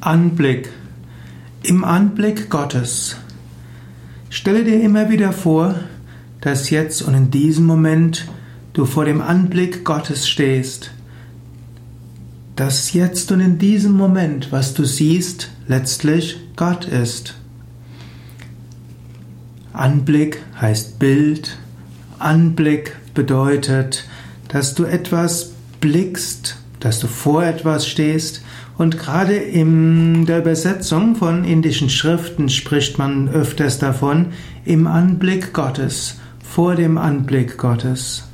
Anblick. Im Anblick Gottes. Stelle dir immer wieder vor, dass jetzt und in diesem Moment du vor dem Anblick Gottes stehst. Dass jetzt und in diesem Moment, was du siehst, letztlich Gott ist. Anblick heißt Bild. Anblick bedeutet, dass du etwas blickst, dass du vor etwas stehst und gerade in der Übersetzung von indischen Schriften spricht man öfters davon im Anblick Gottes, vor dem Anblick Gottes.